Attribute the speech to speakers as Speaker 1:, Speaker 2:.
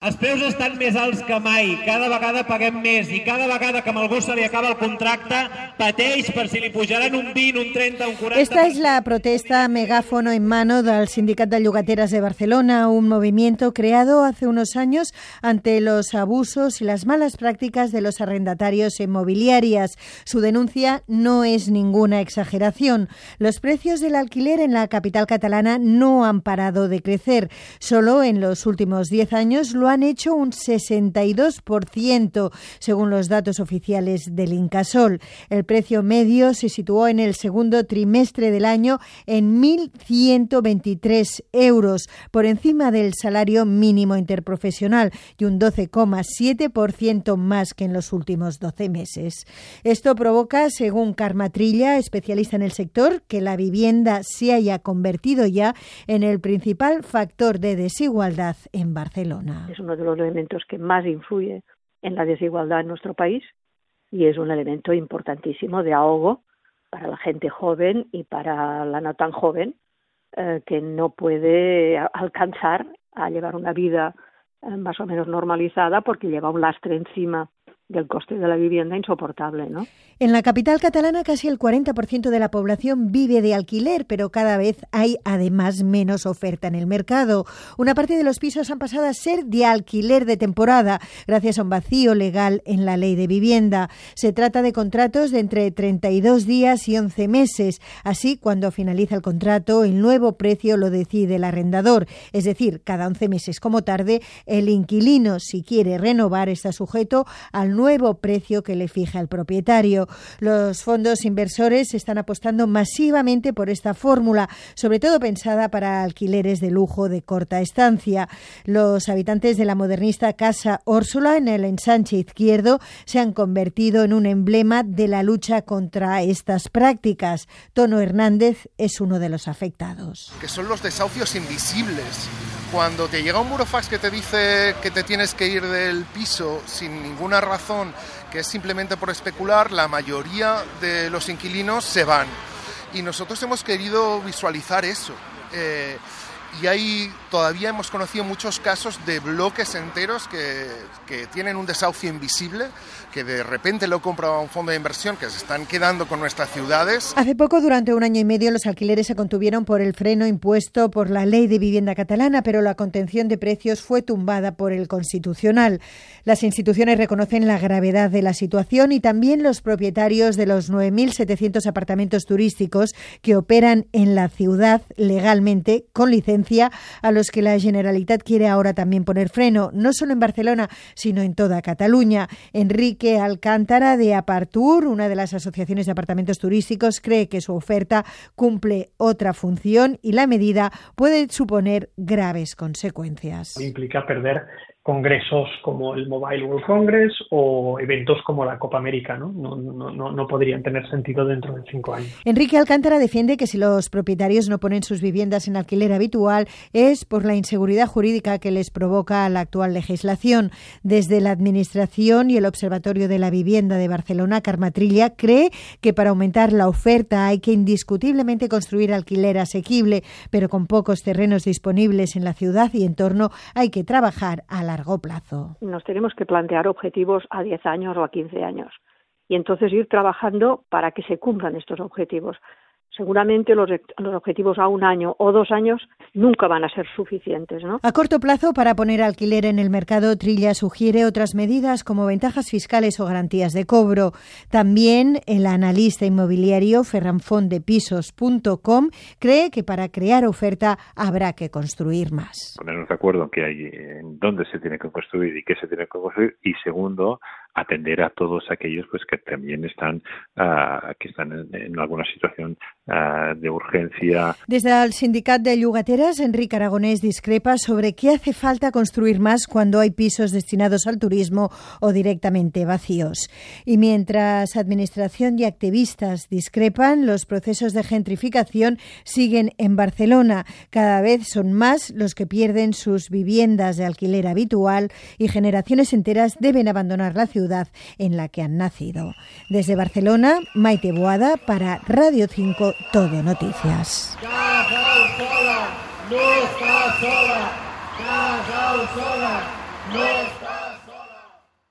Speaker 1: Els preus estan més alts que mai, cada vegada paguem més i cada vegada que amb algú se li acaba el contracte pateix per si li pujaran un 20, un 30, un 40...
Speaker 2: Esta es la protesta megáfono en mano del Sindicat de Llogateras de Barcelona, un movimiento creado hace unos años ante los abusos y las malas prácticas de los arrendatarios inmobiliarias. Su denuncia no es ninguna exageración. Los precios del alquiler en la capital catalana no han parado de crecer. Solo en los últimos 10 años lo han hecho un 62%, según los datos oficiales del Incasol. El precio medio se situó en el segundo trimestre del año en 1.123 euros, por encima del salario mínimo interprofesional y un 12,7% más que en los últimos 12 meses. Esto provoca, según Karma Trilla, especialista en el sector, que la vivienda se haya convertido ya en el principal factor de desigualdad en Barcelona
Speaker 3: uno de los elementos que más influye en la desigualdad en nuestro país y es un elemento importantísimo de ahogo para la gente joven y para la no tan joven eh, que no puede alcanzar a llevar una vida eh, más o menos normalizada porque lleva un lastre encima del coste de la vivienda insoportable, ¿no?
Speaker 2: En la capital catalana casi el 40% de la población vive de alquiler, pero cada vez hay además menos oferta en el mercado. Una parte de los pisos han pasado a ser de alquiler de temporada, gracias a un vacío legal en la ley de vivienda. Se trata de contratos de entre 32 días y 11 meses. Así, cuando finaliza el contrato, el nuevo precio lo decide el arrendador. Es decir, cada 11 meses como tarde, el inquilino, si quiere renovar, está sujeto al nuevo precio que le fija el propietario. Los fondos inversores están apostando masivamente por esta fórmula, sobre todo pensada para alquileres de lujo de corta estancia. Los habitantes de la modernista Casa Órsula en el ensanche izquierdo se han convertido en un emblema de la lucha contra estas prácticas. Tono Hernández es uno de los afectados.
Speaker 4: Que son los desahucios invisibles cuando te llega un burofax que te dice que te tienes que ir del piso sin ninguna razón, que es simplemente por especular, la mayoría de los inquilinos se van. Y nosotros hemos querido visualizar eso. Eh, y ahí todavía hemos conocido muchos casos de bloques enteros que, que, tienen un desahucio invisible, que de repente lo compra un fondo de inversión, que se están quedando con nuestras ciudades.
Speaker 2: Hace poco, durante un año y medio, los alquileres se contuvieron por el freno impuesto por la ley de vivienda catalana, pero la contención de precios fue tumbada por el Constitucional. Las instituciones reconocen la gravedad de la situación y también los propietarios de los 9.700 apartamentos turísticos que operan en la ciudad legalmente con licencia a los que la Generalitat quiere ahora también poner freno, no solo en Barcelona, sino en toda Cataluña. Enrique Alcántara de Apartur, una de las asociaciones de apartamentos turísticos, cree que su oferta cumple otra función y la medida puede suponer graves consecuencias.
Speaker 5: Implica perder congresos como el Mobile World Congress o eventos como la Copa América, ¿no? No, no, no, podrían tener sentido dentro de cinco años.
Speaker 2: Enrique Alcántara defiende que si los propietarios no ponen sus viviendas en alquiler habitual es por la inseguridad jurídica que les provoca la actual legislación. Desde la Administración y el Observatorio de la Vivienda de Barcelona, Carmatrilla, cree que para aumentar la oferta hay que indiscutiblemente construir alquiler asequible, pero con pocos terrenos disponibles en la ciudad y entorno hay que trabajar a la largo plazo.
Speaker 3: Nos tenemos que plantear objetivos a 10 años o a 15 años y entonces ir trabajando para que se cumplan estos objetivos seguramente los, los, objetivos a un año o dos años nunca van a ser suficientes. ¿no?
Speaker 2: A corto plazo, para poner alquiler en el mercado, Trilla sugiere otras medidas como ventajas fiscales o garantías de cobro. También el analista inmobiliario ferranfondepisos.com cree que para crear oferta habrá que construir más.
Speaker 6: Ponernos de acuerdo que hay en dónde se tiene que construir y qué se tiene que construir y segundo, atender a todos aquellos pues que también están uh, que están en, alguna situación uh, de urgencia.
Speaker 2: Desde el sindicat de llogateres, Enric Aragonès discrepa sobre qué hace falta construir más cuando hay pisos destinados al turismo o directamente vacíos. Y mientras administración y activistas discrepan, los procesos de gentrificación siguen en Barcelona. Cada vez son más los que pierden sus viviendas de alquiler habitual y generaciones enteras deben abandonar la ciudad en la que han nacido. Desde Barcelona, Maite Boada para Radio 5 Todo Noticias.